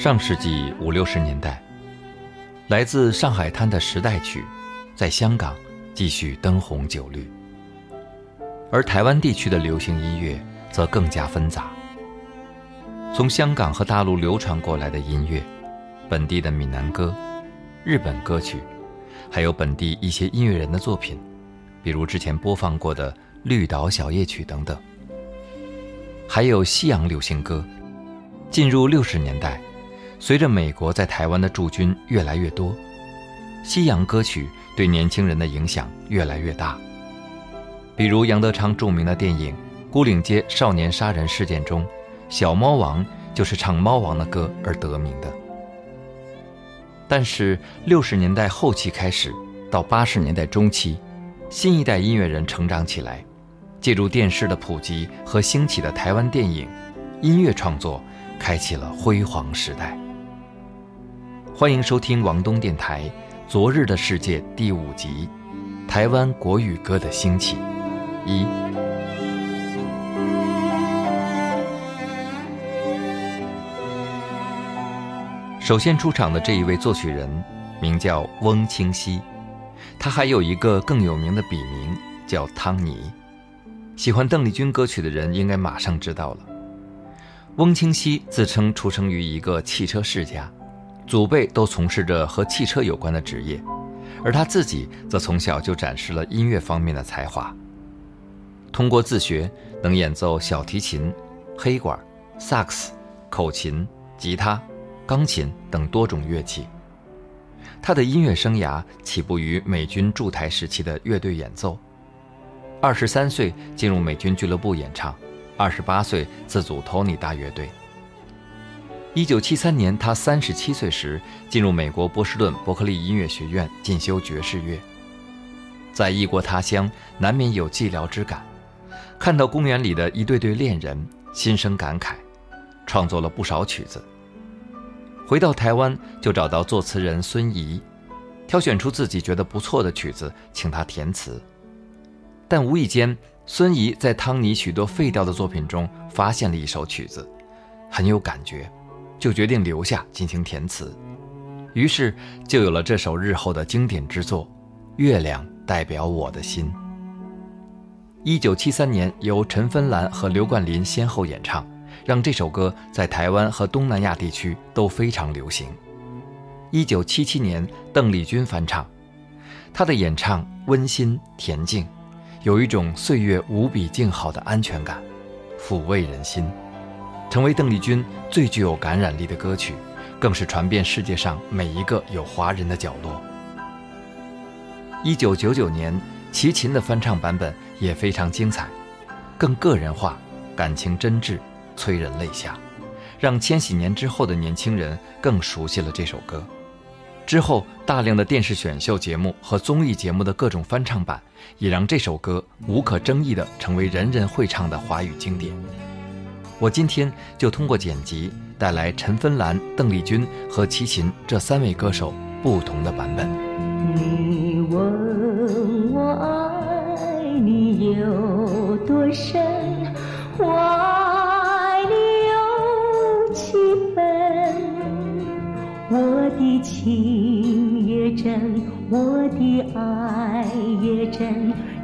上世纪五六十年代，来自上海滩的时代曲，在香港继续灯红酒绿，而台湾地区的流行音乐则更加纷杂。从香港和大陆流传过来的音乐，本地的闽南歌、日本歌曲，还有本地一些音乐人的作品，比如之前播放过的《绿岛小夜曲》等等，还有西洋流行歌。进入六十年代。随着美国在台湾的驻军越来越多，西洋歌曲对年轻人的影响越来越大。比如杨德昌著名的电影《孤岭街少年杀人事件》中，小猫王就是唱猫王的歌而得名的。但是六十年代后期开始到八十年代中期，新一代音乐人成长起来，借助电视的普及和兴起的台湾电影，音乐创作开启了辉煌时代。欢迎收听王东电台《昨日的世界》第五集《台湾国语歌的兴起》一。首先出场的这一位作曲人名叫翁清溪，他还有一个更有名的笔名叫汤尼。喜欢邓丽君歌曲的人应该马上知道了。翁清溪自称出生于一个汽车世家。祖辈都从事着和汽车有关的职业，而他自己则从小就展示了音乐方面的才华。通过自学，能演奏小提琴、黑管、萨克斯、口琴、吉他、钢琴等多种乐器。他的音乐生涯起步于美军驻台时期的乐队演奏。二十三岁进入美军俱乐部演唱，二十八岁自组托尼大乐队。一九七三年，他三十七岁时进入美国波士顿伯克利音乐学院进修爵士乐。在异国他乡，难免有寂寥之感。看到公园里的一对对恋人，心生感慨，创作了不少曲子。回到台湾，就找到作词人孙怡，挑选出自己觉得不错的曲子，请他填词。但无意间，孙怡在汤尼许多废掉的作品中发现了一首曲子，很有感觉。就决定留下进行填词，于是就有了这首日后的经典之作《月亮代表我的心》。一九七三年，由陈芬兰和刘冠霖先后演唱，让这首歌在台湾和东南亚地区都非常流行。一九七七年，邓丽君翻唱，她的演唱温馨恬静，有一种岁月无比静好的安全感，抚慰人心。成为邓丽君最具有感染力的歌曲，更是传遍世界上每一个有华人的角落。一九九九年，齐秦的翻唱版本也非常精彩，更个人化，感情真挚，催人泪下，让千禧年之后的年轻人更熟悉了这首歌。之后，大量的电视选秀节目和综艺节目的各种翻唱版，也让这首歌无可争议地成为人人会唱的华语经典。我今天就通过剪辑带来陈芬兰、邓丽君和齐秦这三位歌手不同的版本。你问我爱你有多深，我爱你有几分？我的情也真，我的爱也真，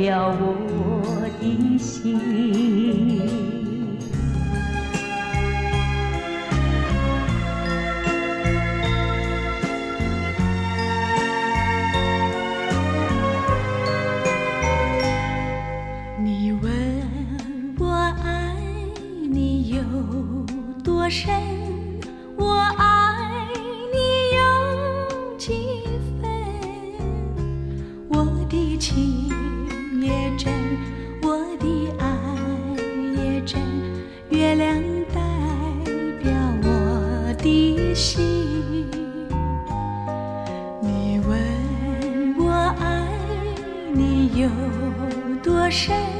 表我的心你问我爱你有多深我爱谁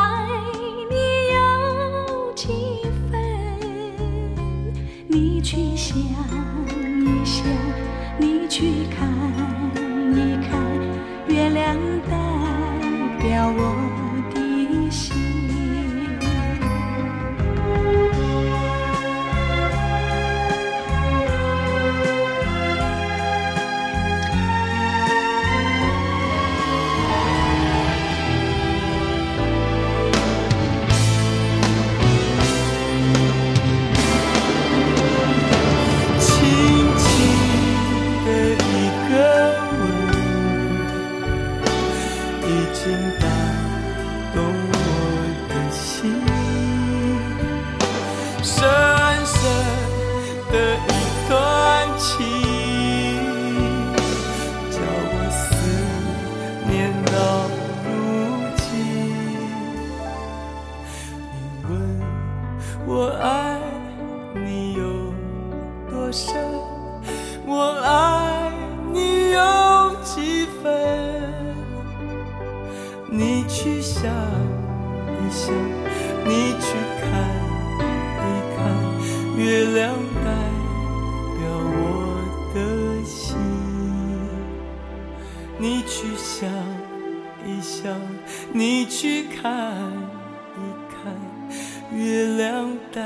代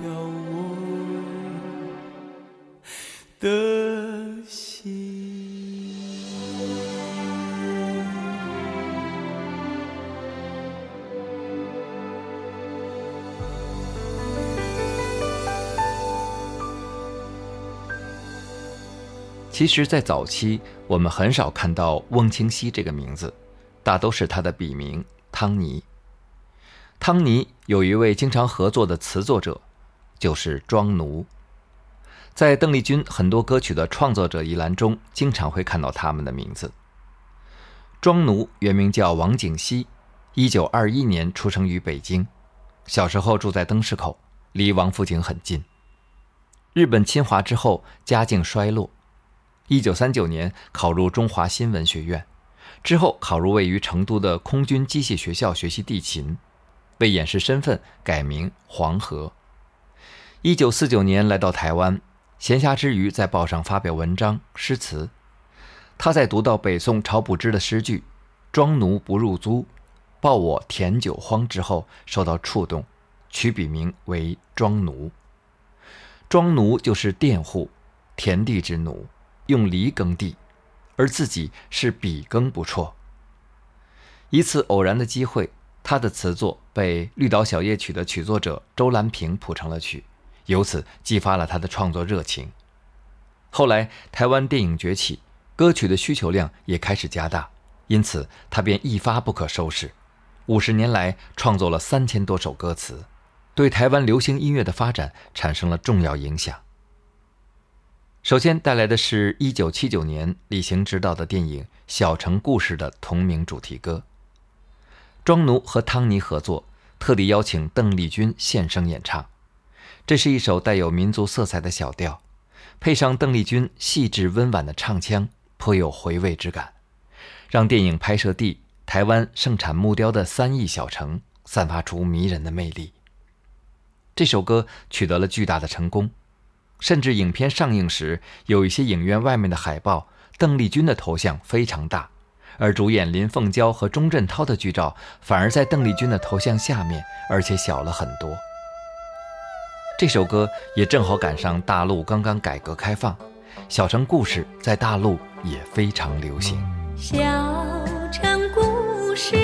表我的心其实，在早期，我们很少看到翁清溪这个名字，大都是他的笔名汤尼。汤尼有一位经常合作的词作者，就是庄奴。在邓丽君很多歌曲的创作者一栏中，经常会看到他们的名字。庄奴原名叫王景熙，一九二一年出生于北京，小时候住在灯市口，离王府井很近。日本侵华之后，家境衰落。一九三九年考入中华新闻学院，之后考入位于成都的空军机械学校学习地勤，为掩饰身份改名黄河。一九四九年来到台湾，闲暇之余在报上发表文章诗词。他在读到北宋晁补之的诗句“庄奴不入租，报我田九荒”之后，受到触动，取笔名为庄奴。庄奴就是佃户，田地之奴。用犁耕地，而自己是笔耕不辍。一次偶然的机会，他的词作被《绿岛小夜曲》的曲作者周兰萍谱成了曲，由此激发了他的创作热情。后来台湾电影崛起，歌曲的需求量也开始加大，因此他便一发不可收拾，五十年来创作了三千多首歌词，对台湾流行音乐的发展产生了重要影响。首先带来的是一九七九年李行执导的电影《小城故事》的同名主题歌。庄奴和汤尼合作，特地邀请邓丽君现声演唱。这是一首带有民族色彩的小调，配上邓丽君细致温婉的唱腔，颇有回味之感，让电影拍摄地台湾盛产木雕的三义小城散发出迷人的魅力。这首歌取得了巨大的成功。甚至影片上映时，有一些影院外面的海报，邓丽君的头像非常大，而主演林凤娇和钟镇涛的剧照反而在邓丽君的头像下面，而且小了很多。这首歌也正好赶上大陆刚刚改革开放，小城故事在大陆也非常流行。小城故事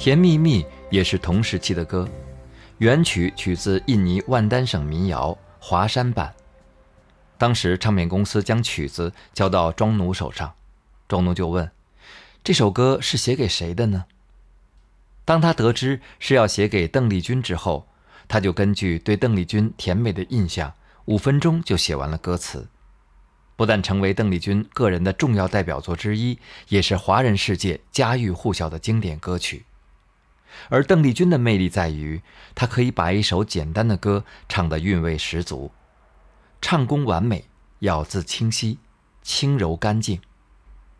甜蜜蜜》也是同时期的歌，原曲取自印尼万丹省民谣华山版。当时唱片公司将曲子交到庄奴手上，庄奴就问：“这首歌是写给谁的呢？”当他得知是要写给邓丽君之后，他就根据对邓丽君甜美的印象，五分钟就写完了歌词。不但成为邓丽君个人的重要代表作之一，也是华人世界家喻户晓的经典歌曲。而邓丽君的魅力在于，她可以把一首简单的歌唱得韵味十足，唱功完美，咬字清晰，轻柔干净，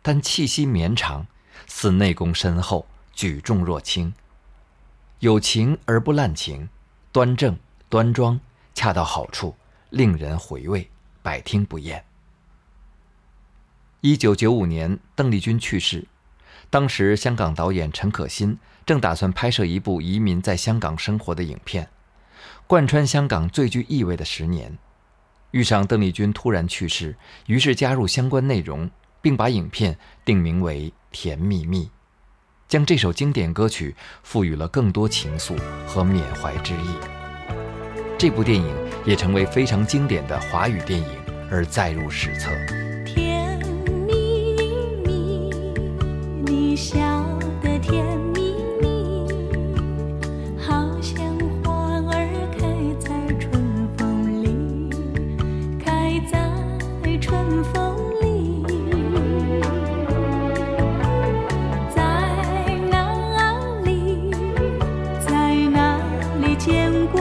但气息绵长，似内功深厚，举重若轻。有情而不滥情，端正端庄，恰到好处，令人回味，百听不厌。一九九五年，邓丽君去世。当时，香港导演陈可辛正打算拍摄一部移民在香港生活的影片，贯穿香港最具意味的十年。遇上邓丽君突然去世，于是加入相关内容，并把影片定名为《甜蜜蜜》，将这首经典歌曲赋予了更多情愫和缅怀之意。这部电影也成为非常经典的华语电影，而载入史册。甜蜜蜜，你笑见过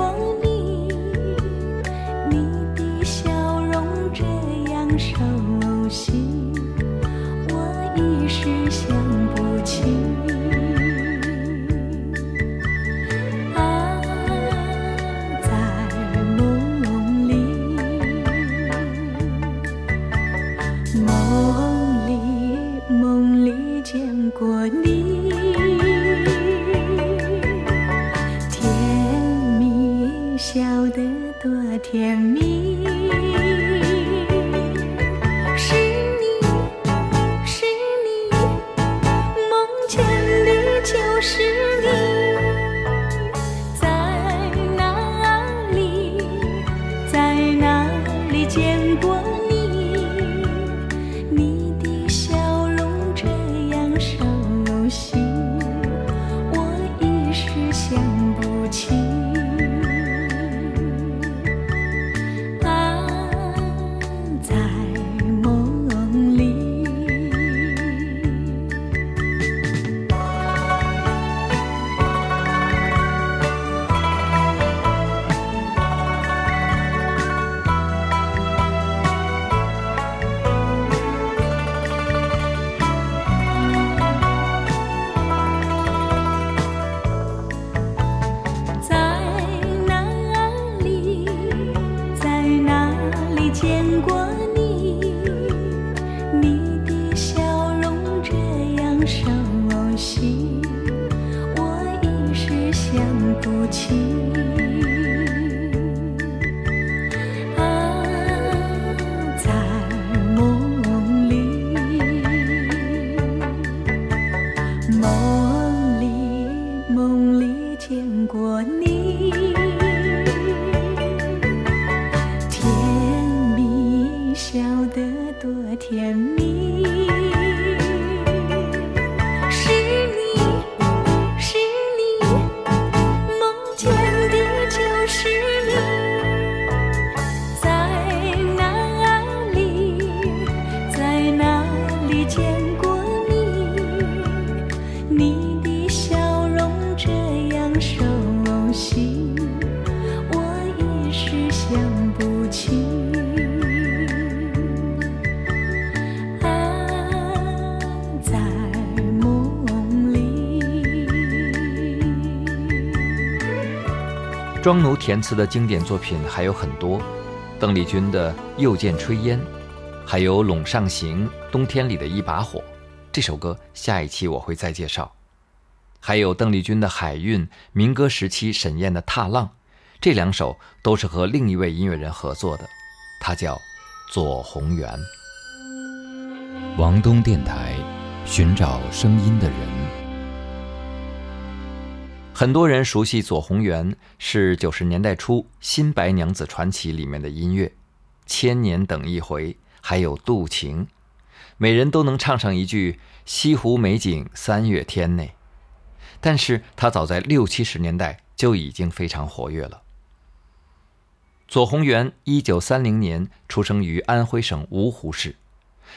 想不起。填词的经典作品还有很多，邓丽君的《又见炊烟》，还有《陇上行》《冬天里的一把火》，这首歌下一期我会再介绍。还有邓丽君的《海韵》，民歌时期沈燕的《踏浪》，这两首都是和另一位音乐人合作的，他叫左宏元。王东电台，寻找声音的人。很多人熟悉左宏元是九十年代初《新白娘子传奇》里面的音乐，《千年等一回》，还有《渡情》，每人都能唱上一句“西湖美景三月天”内。但是他早在六七十年代就已经非常活跃了。左宏元一九三零年出生于安徽省芜湖市，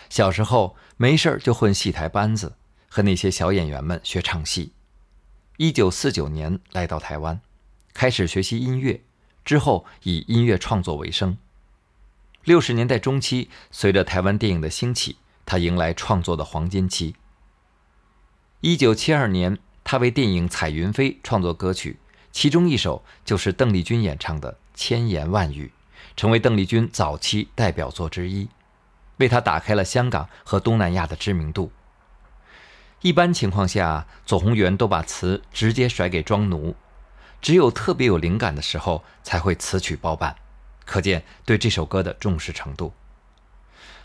小时候没事儿就混戏台班子，和那些小演员们学唱戏。一九四九年来到台湾，开始学习音乐，之后以音乐创作为生。六十年代中期，随着台湾电影的兴起，他迎来创作的黄金期。一九七二年，他为电影《彩云飞》创作歌曲，其中一首就是邓丽君演唱的《千言万语》，成为邓丽君早期代表作之一，为他打开了香港和东南亚的知名度。一般情况下，左宏元都把词直接甩给庄奴，只有特别有灵感的时候才会词曲包办，可见对这首歌的重视程度。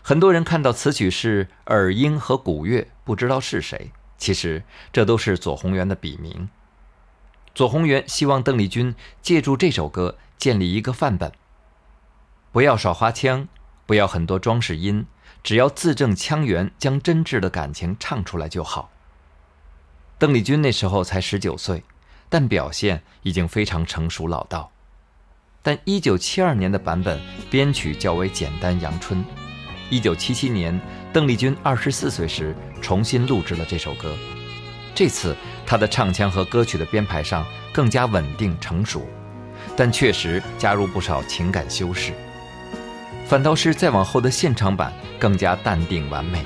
很多人看到词曲是尔英和古月，不知道是谁，其实这都是左宏元的笔名。左宏元希望邓丽君借助这首歌建立一个范本，不要耍花腔，不要很多装饰音。只要字正腔圆，将真挚的感情唱出来就好。邓丽君那时候才十九岁，但表现已经非常成熟老道。但一九七二年的版本编曲较为简单阳春。一九七七年，邓丽君二十四岁时重新录制了这首歌，这次她的唱腔和歌曲的编排上更加稳定成熟，但确实加入不少情感修饰。反倒是再往后的现场版更加淡定完美。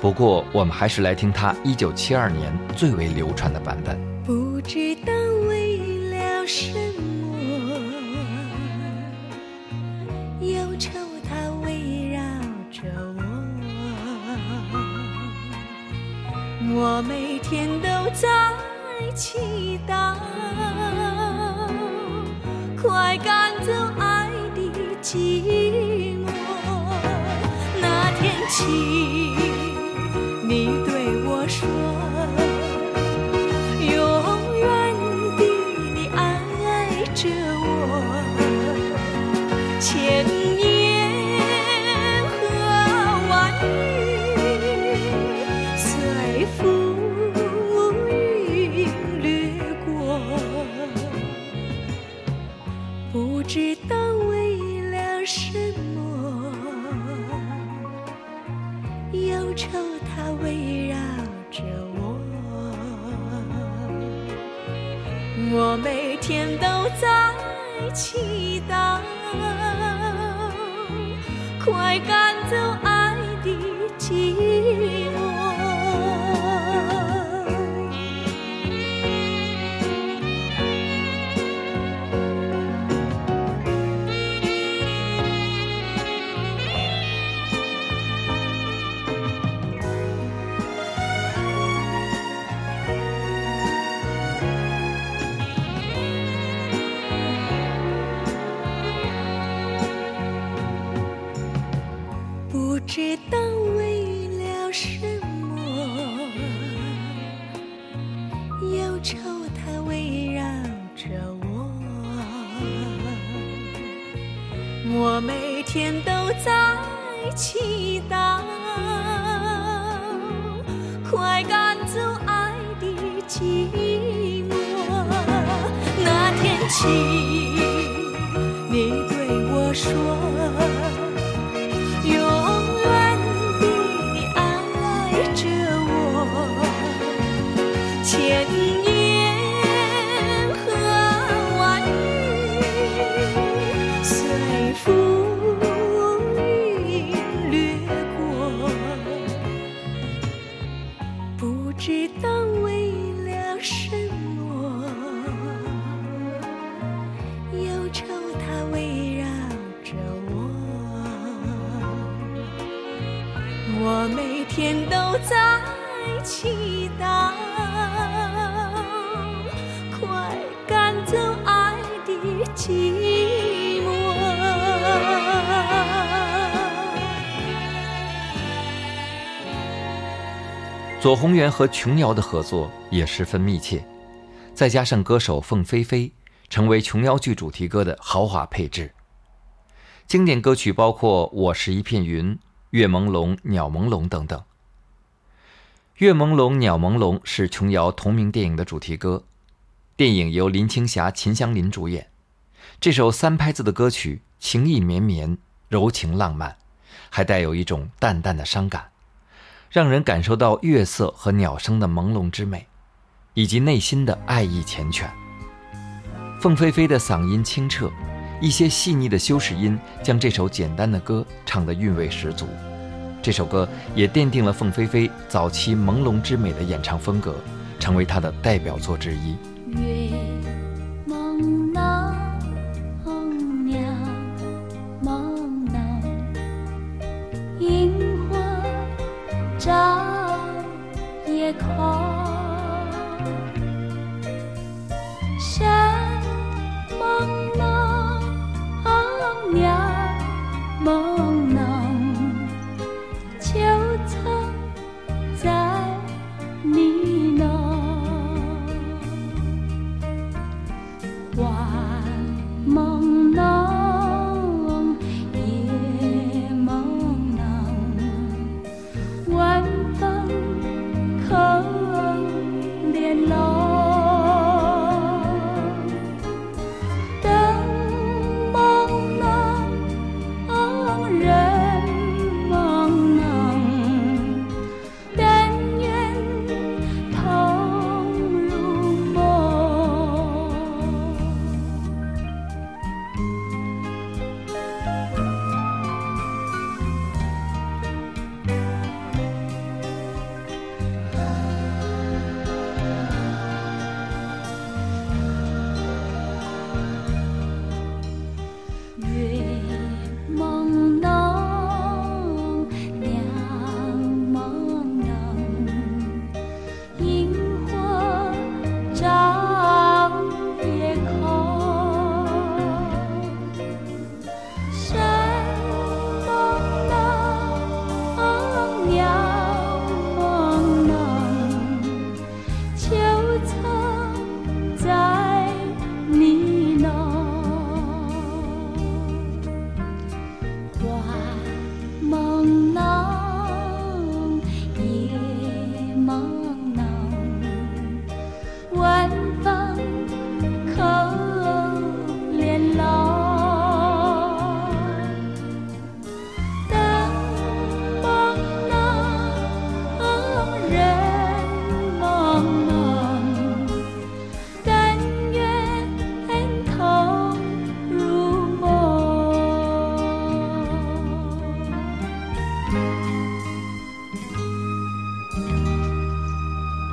不过，我们还是来听他一九七二年最为流传的版本。不知道为了什么，忧愁它围绕着我，我每天都在祈祷，快赶走爱情。在祈祷，快赶走爱的寂寞。那天起，知道为了什么，忧愁它围绕着我。我每天都在祈祷，左宏元和琼瑶的合作也十分密切，再加上歌手凤飞飞，成为琼瑶剧主题歌的豪华配置。经典歌曲包括《我是一片云》《月朦胧鸟朦胧》等等。《月朦胧鸟朦胧》是琼瑶同名电影的主题歌，电影由林青霞、秦香林主演。这首三拍子的歌曲情意绵绵、柔情浪漫，还带有一种淡淡的伤感。让人感受到月色和鸟声的朦胧之美，以及内心的爱意缱绻。凤飞飞的嗓音清澈，一些细腻的修饰音将这首简单的歌唱得韵味十足。这首歌也奠定了凤飞飞早期朦胧之美的演唱风格，成为她的代表作之一。照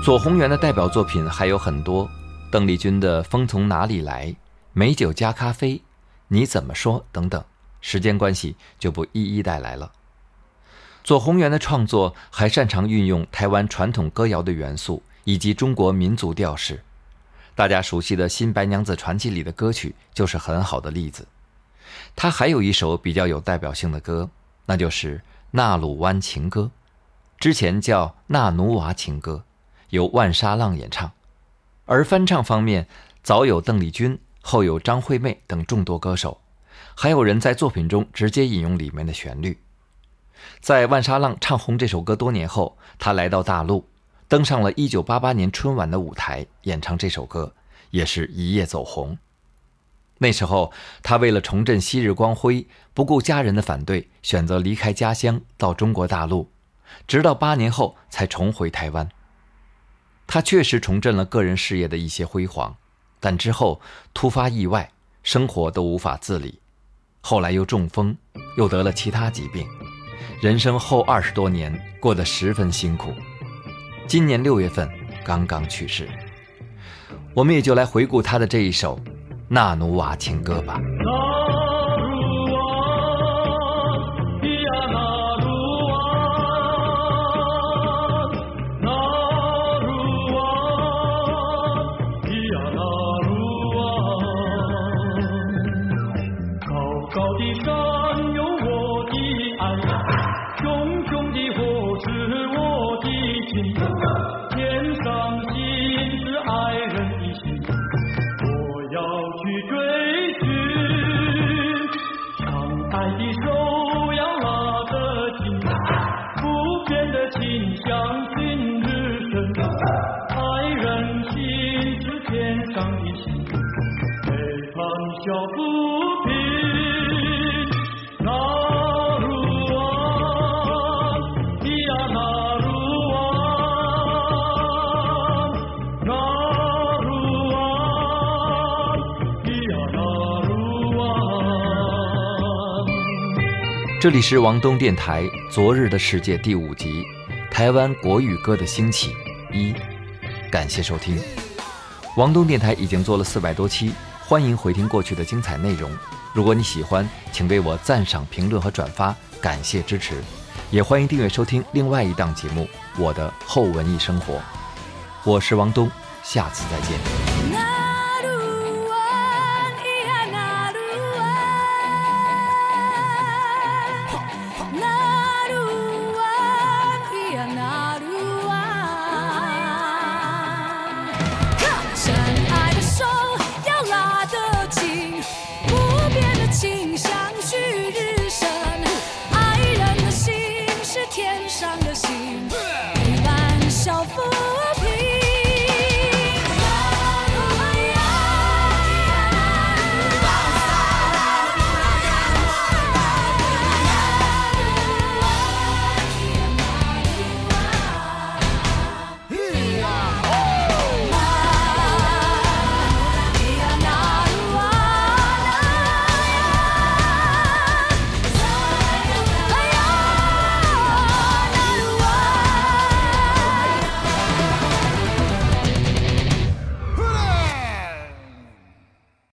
左宏元的代表作品还有很多，邓丽君的《风从哪里来》《美酒加咖啡》《你怎么说》等等，时间关系就不一一带来了。左宏元的创作还擅长运用台湾传统歌谣的元素以及中国民族调式，大家熟悉的《新白娘子传奇》里的歌曲就是很好的例子。他还有一首比较有代表性的歌，那就是《纳鲁湾情歌》，之前叫《纳奴娃情歌》。由万沙浪演唱，而翻唱方面早有邓丽君，后有张惠妹等众多歌手，还有人在作品中直接引用里面的旋律。在万沙浪唱红这首歌多年后，他来到大陆，登上了一九八八年春晚的舞台演唱这首歌，也是一夜走红。那时候，他为了重振昔日光辉，不顾家人的反对，选择离开家乡到中国大陆，直到八年后才重回台湾。他确实重振了个人事业的一些辉煌，但之后突发意外，生活都无法自理，后来又中风，又得了其他疾病，人生后二十多年过得十分辛苦。今年六月份刚刚去世，我们也就来回顾他的这一首《纳努瓦情歌》吧。这里是王东电台《昨日的世界》第五集，《台湾国语歌的兴起》一，感谢收听。王东电台已经做了四百多期，欢迎回听过去的精彩内容。如果你喜欢，请为我赞赏、评论和转发，感谢支持。也欢迎订阅收听另外一档节目《我的后文艺生活》。我是王东，下次再见。